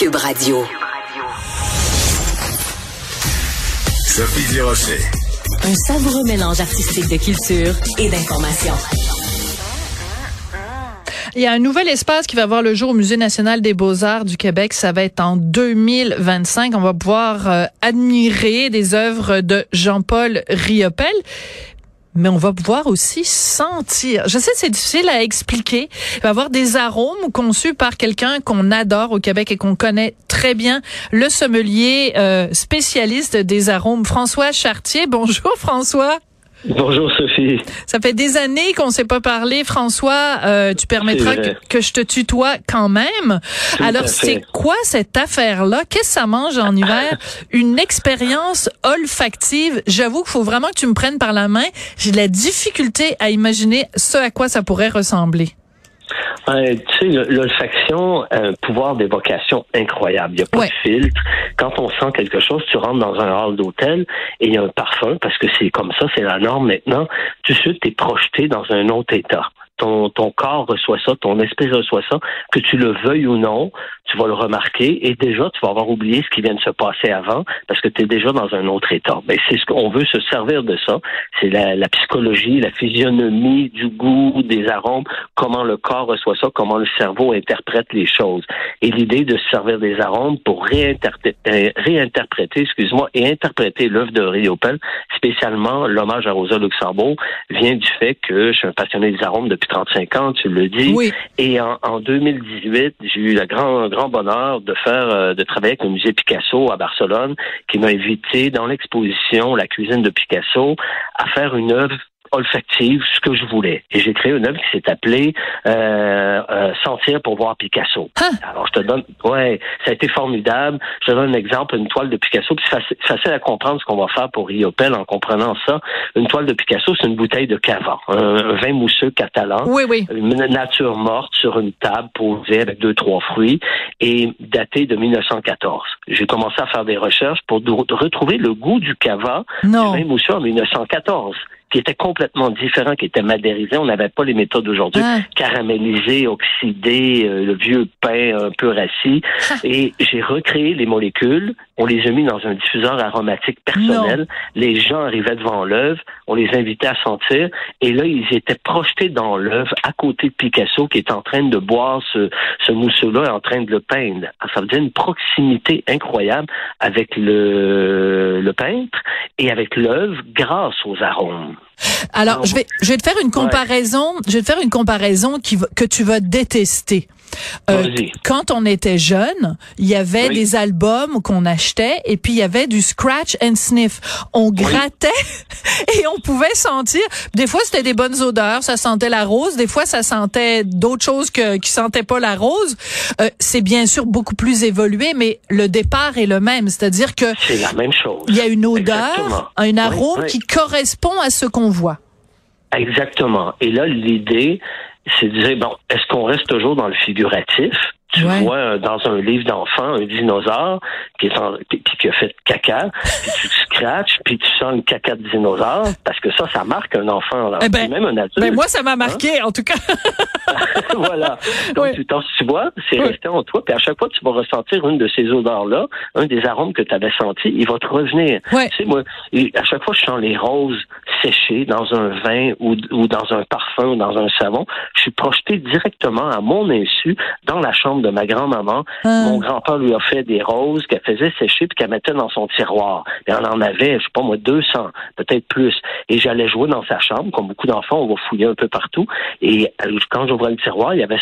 Cube Radio. Sophie Durocher. Un savoureux mélange artistique de culture et d'information. Il y a un nouvel espace qui va voir le jour au Musée national des beaux-arts du Québec. Ça va être en 2025. On va pouvoir euh, admirer des œuvres de Jean-Paul Riopel mais on va pouvoir aussi sentir. Je sais, c'est difficile à expliquer. Il va y avoir des arômes conçus par quelqu'un qu'on adore au Québec et qu'on connaît très bien, le sommelier euh, spécialiste des arômes, François Chartier. Bonjour François. Bonjour Sophie. Ça fait des années qu'on ne s'est pas parlé, François. Euh, tu permettras que, je te tutoie quand même. Alors c'est quoi cette affaire-là? Qu'est-ce que ça mange en hiver? Une expérience olfactive. J'avoue qu'il faut vraiment que tu me prennes par la main. J'ai de la difficulté à imaginer ce à quoi ça pourrait ressembler. Euh, tu sais, l'olfaction a un pouvoir d'évocation incroyable. Il n'y a pas de filtre. Quand on sent quelque chose, tu rentres dans un hall d'hôtel et il y a un parfum, parce que c'est comme ça, c'est la norme maintenant. Tout de suite, tu es projeté dans un autre état ton, ton corps reçoit ça, ton esprit reçoit ça, que tu le veuilles ou non, tu vas le remarquer et déjà, tu vas avoir oublié ce qui vient de se passer avant parce que tu es déjà dans un autre état. Ben, c'est ce qu'on veut se servir de ça. C'est la, la, psychologie, la physionomie du goût, des arômes, comment le corps reçoit ça, comment le cerveau interprète les choses. Et l'idée de se servir des arômes pour réinterpréter, euh, réinterpréter excuse-moi, et interpréter l'œuvre de Riopel, spécialement l'hommage à Rosa Luxembourg, vient du fait que je suis un passionné des arômes depuis 35 ans, tu le dis. Oui. Et en, en 2018, j'ai eu le grand, grand bonheur de faire, euh, de travailler avec le musée Picasso à Barcelone, qui m'a invité dans l'exposition La cuisine de Picasso à faire une œuvre olfactive ce que je voulais. Et j'ai créé une œuvre qui s'est appelée euh, euh, Sentir pour voir Picasso. Hein? Alors je te donne, ouais, ça a été formidable. Je te donne un exemple, une toile de Picasso. Puis c'est facile, à comprendre ce qu'on va faire pour Riopel en comprenant ça. Une toile de Picasso, c'est une bouteille de cava, un, vin mousseux catalan, oui, oui. une nature morte sur une table posée avec deux trois fruits et daté de 1914. J'ai commencé à faire des recherches pour retrouver le goût du cava, non. du vin mousseux en 1914 qui était complètement différent, qui était madérisé. On n'avait pas les méthodes d'aujourd'hui, ah. caramélisé, oxydé, euh, le vieux pain un peu rassis. Ah. Et j'ai recréé les molécules. On les a mis dans un diffuseur aromatique personnel. Les gens arrivaient devant l'œuvre. On les invitait à sentir. Et là, ils étaient projetés dans l'œuvre à côté de Picasso qui est en train de boire ce, ce mousseux-là et en train de le peindre. ça veut dire une proximité incroyable avec le, le peintre et avec l'œuvre grâce aux arômes. Alors, je vais, je vais te faire une comparaison. Je vais te faire une comparaison qui que tu vas détester. Euh, quand on était jeune, il y avait des albums qu'on achetait et puis il y avait du scratch and sniff. On grattait et on pouvait sentir. Des fois, c'était des bonnes odeurs, ça sentait la rose. Des fois, ça sentait d'autres choses que qui sentaient pas la rose. Euh, c'est bien sûr beaucoup plus évolué, mais le départ est le même, c'est-à-dire que c'est la même chose. Il y a une odeur, un arôme qui correspond à ce qu'on voit. Exactement. Et là, l'idée, c'est de dire, bon, est-ce qu'on reste toujours dans le figuratif? Tu vois euh, dans un livre d'enfant un dinosaure qui est en, qui a fait caca, puis tu scratches, puis tu sens le caca de dinosaure, parce que ça, ça marque un enfant, eh ben, même un adulte. Ben moi, ça m'a marqué, hein? en tout cas. voilà. Donc, tu, tu vois, c'est resté en toi, puis à chaque fois que tu vas ressentir une de ces odeurs-là, un des arômes que tu avais senti, il va te revenir. Tu sais, moi, à chaque fois que je sens les roses séchées dans un vin ou, ou dans un parfum ou dans un savon, je suis projeté directement à mon insu dans la chambre de ma grand-maman. Ah. Mon grand-père lui a fait des roses qu'elle faisait sécher puis qu'elle mettait dans son tiroir. Et on en avait, je sais pas moi, 200, peut-être plus. Et j'allais jouer dans sa chambre, comme beaucoup d'enfants, on va fouiller un peu partout. Et euh, quand j'ouvrais le tiroir, il y avait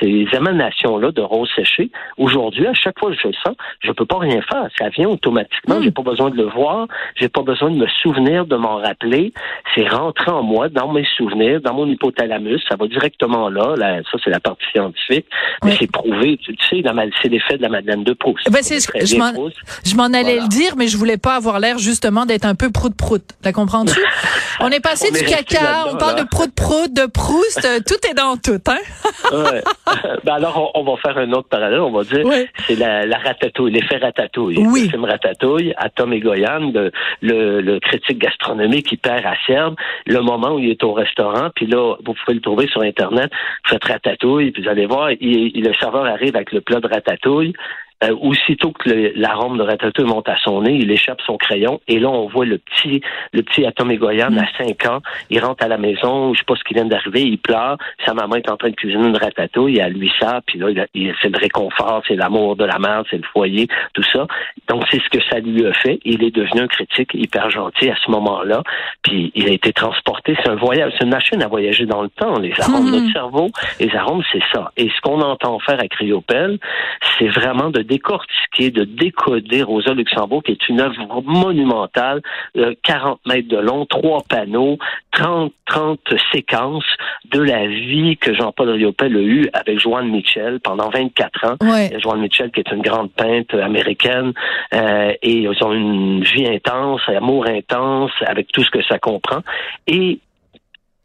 ces émanations-là de roses séchées. Aujourd'hui, à chaque fois que je le sens, je peux pas rien faire. Ça vient automatiquement. Mm. J'ai pas besoin de le voir. J'ai pas besoin de me souvenir, de m'en rappeler. C'est rentré en moi, dans mes souvenirs, dans mon hypothalamus. Ça va directement là. là ça, c'est la partie scientifique. Mais c'est prouvé tu, sais, c'est l'effet de la Madeleine de Proust. Eh ben, je m'en allais le dire, mais je voulais pas avoir l'air justement d'être un peu prout-prout. T'as compris on est passé du caca, on parle de prout-prout, de Proust, euh, tout est dans tout, hein? ouais. ben alors, on, va faire un autre parallèle, on va dire, c'est la, la ratatouille, l'effet ratatouille. Oui. Le film Ratatouille, à Tom Egoyan, le, le, le, critique gastronomique le moment où il est au restaurant, puis là, vous pouvez le trouver sur Internet, vous faites Ratatouille, puis vous allez voir, il, il, le serveur arrive avec le plat de ratatouille Euh, aussitôt que l'arôme de ratatouille monte à son nez, il échappe son crayon et là, on voit le petit le petit Atom Egoyan à 5 ans. Il rentre à la maison, je sais pas ce qui vient d'arriver, il pleure. Sa maman est en train de cuisiner une ratatouille, a lui ça, puis là, il, c'est le réconfort, c'est l'amour de la mère, c'est le foyer, tout ça. Donc, c'est ce que ça lui a fait. Il est devenu un critique hyper gentil à ce moment-là. Puis, il a été transporté. C'est un voyage, c'est une machine à voyager dans le temps. Les arômes, notre cerveau, les arômes, c'est ça. Et ce qu'on entend faire à Criopel, c'est vraiment de décortiquer, de décoder Rosa Luxembourg, qui est une œuvre monumentale, 40 euh, mètres de long, trois panneaux, 30, 30 séquences de la vie que Jean-Paul Riopel a eue avec Joanne Mitchell pendant 24 ans. Joanne Mitchell, qui est une grande peintre américaine, euh, et ils ont une vie intense, un amour intense, avec tout ce que ça comprend. Et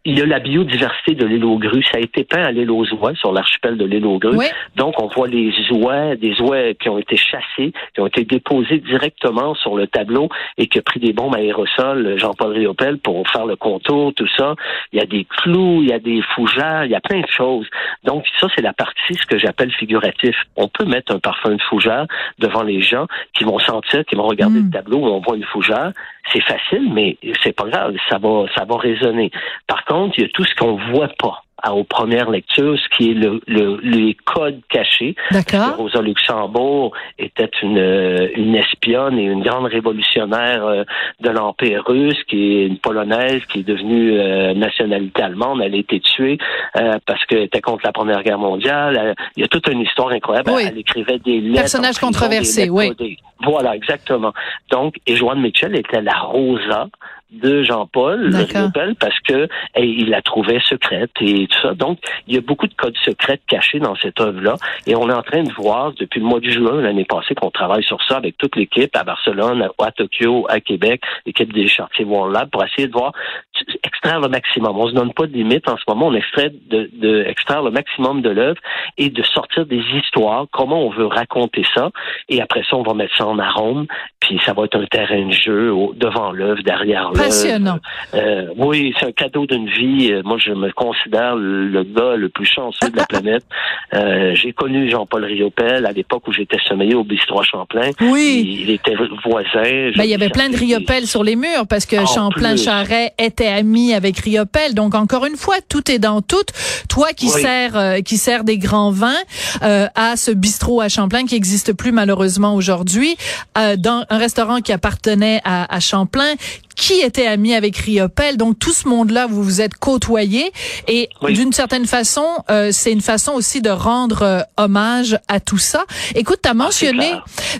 il y a la biodiversité de l'île aux grues. Ça a été peint à l'île aux oies, sur l'archipel de l'île aux grues. Donc, on voit les oies, des oies qui ont été chassées, qui ont été déposées directement sur le tableau et qui ont pris des bombes aérosols, Jean-Paul Riopel, pour faire le contour, tout ça. Il y a des clous, il y a des fougères, il y a plein de choses. Donc, ça, c'est la partie, ce que j'appelle figuratif. On peut mettre un parfum de fougère devant les gens qui vont sentir, qui vont regarder hmm. le tableau où on voit une fougère c'est facile, mais c'est pas grave, ça va, ça va résonner. Par contre, il y a tout ce qu'on voit pas aux premières lectures, ce qui est le, le les codes cachés. D'accord. Rosa Luxembourg était une, euh, une espionne et une grande révolutionnaire euh, de l'Empire russe, qui est une polonaise, qui est devenue euh, nationalité allemande. Elle a été tuée parce qu'elle était contre la Première Guerre mondiale. il y a toute une histoire incroyable. Elle, écrivait des lettres. Personnage controversé, oui. Voilà, exactement. Donc, et Joanne Mitchell était la Rosa de Jean-Paul parce que il la trouvait secrète et tout ça. Donc, il y a beaucoup de codes secrets cachés dans cette œuvre-là. Et on est en train de voir depuis le mois de juin l'année passée qu'on travaille sur ça avec toute l'équipe à Barcelone, à, Tokyo, à Québec, l'équipe des Chartiers World Lab pour essayer de voir extraire le maximum. On se donne pas de limite en ce moment. On extrait de, de extraire le maximum de l'œuvre et de sortir des histoires. Comment on veut raconter ça Et après ça, on va mettre ça en arôme. Puis ça va être un terrain de jeu devant l'œuvre, derrière l'œuvre. Passionnant. Euh, oui, c'est un cadeau d'une vie. Euh, moi, je me considère le gars le plus chanceux de la planète. Euh, j'ai connu Jean-Paul Riopel à l'époque où j'étais sommeillé au bistrot Champlain. Oui. Il, était voisin. Ben, il y avait plein de Riopel sur les murs parce que Champlain-Charret était ami avec Riopel. Donc, encore une fois, tout est dans tout. Toi qui sers, euh, qui sert des grands vins euh, à ce bistrot à Champlain qui existe plus malheureusement aujourd'hui, euh, dans un restaurant qui appartenait à, à Champlain, qui était ami avec Riopel. Donc tout ce monde-là, vous vous êtes côtoyés et d'une certaine façon, euh, c'est une façon aussi de rendre euh, hommage à tout ça. Écoute, tu as ah, mentionné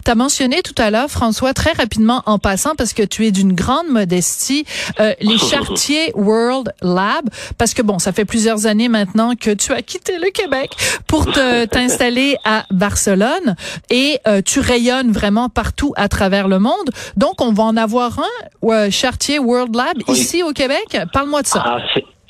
tu as mentionné tout à l'heure François très rapidement en passant parce que tu es d'une grande modestie euh, les Chartiers World Lab parce que bon, ça fait plusieurs années maintenant que tu as quitté le Québec pour t'installer à Barcelone et tu rayonnes vraiment partout à travers le monde. Donc on va en avoir un Chartier World Lab ici au Québec. Parle-moi de ça. Ah,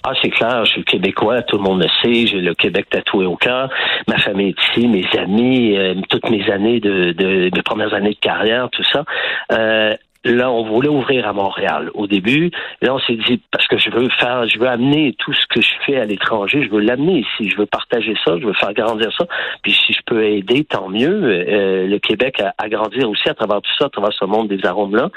ah, c'est clair, je suis québécois, tout le monde le sait, j'ai le Québec tatoué au cœur. Ma famille est ici, mes amis, euh, toutes mes années de, de, mes premières années de carrière, tout ça. Euh, là, on voulait ouvrir à Montréal au début. Là, on s'est dit, parce que je veux faire, je veux amener tout ce que je fais à l'étranger, je veux l'amener ici, je veux partager ça, je veux faire grandir ça. Puis si je peux aider, tant mieux. Euh, le Québec à, grandir aussi à travers tout ça, à travers ce monde des arômes-là.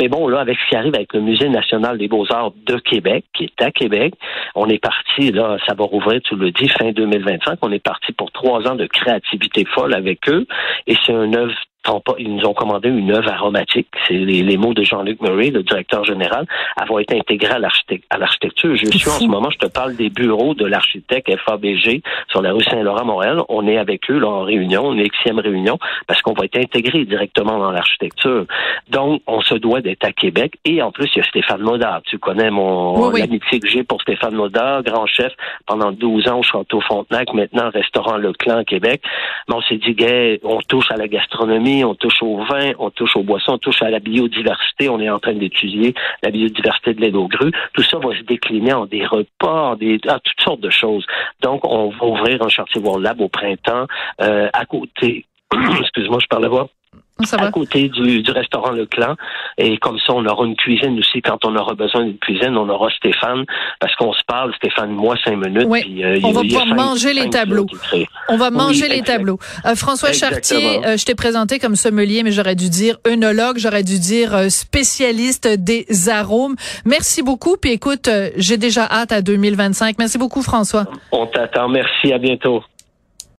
Mais bon, là, avec ce qui arrive avec le Musée national des beaux-arts de Québec, qui est à Québec, on est parti, là, ça va rouvrir, tu le dis, fin 2025. On est parti pour trois ans de créativité folle avec eux. Et c'est une œuvre ils nous ont commandé une œuvre aromatique. C'est les, mots de Jean-Luc Murray, le directeur général, avoir été intégré à l'architecture. Je suis en ce moment, je te parle des bureaux de l'architecte FABG sur la rue Saint-Laurent, Montréal. On est avec eux là, en réunion, on est sixième réunion, parce qu'on va être intégré directement dans l'architecture. Donc, on se doit d'être à Québec. Et en plus, il y a Stéphane Modard. Tu connais mon l'amitié que j'ai pour Stéphane Modard, grand chef pendant 12 ans au Château Fontenac, maintenant restaurant Le Clan Québec. Mais on s'est dit, gay, on touche à la gastronomie on touche au vin, on touche aux boissons, on touche à la biodiversité. On est en train d'étudier la biodiversité de l'aide aux grues. Tout ça va se décliner en des repas, en des, à toutes sortes de choses. Donc, on va ouvrir un chantier World Lab au printemps euh, à côté. Excuse-moi, je parle à voix. À côté du, du restaurant Le Clan, Et comme ça, on aura une cuisine aussi. Quand on aura besoin d'une cuisine, on aura Stéphane, parce qu'on se parle, Stéphane, moi, cinq minutes. Oui. Euh, on va pouvoir manger les tableaux. On va manger les tableaux. François Chartier, je t'ai présenté comme sommelier, mais j'aurais dû dire œnologue, j'aurais dû dire spécialiste des arômes. Merci beaucoup. Puis écoute, j'ai déjà hâte à 2025. Merci beaucoup, François. On t'attend. Merci. À bientôt.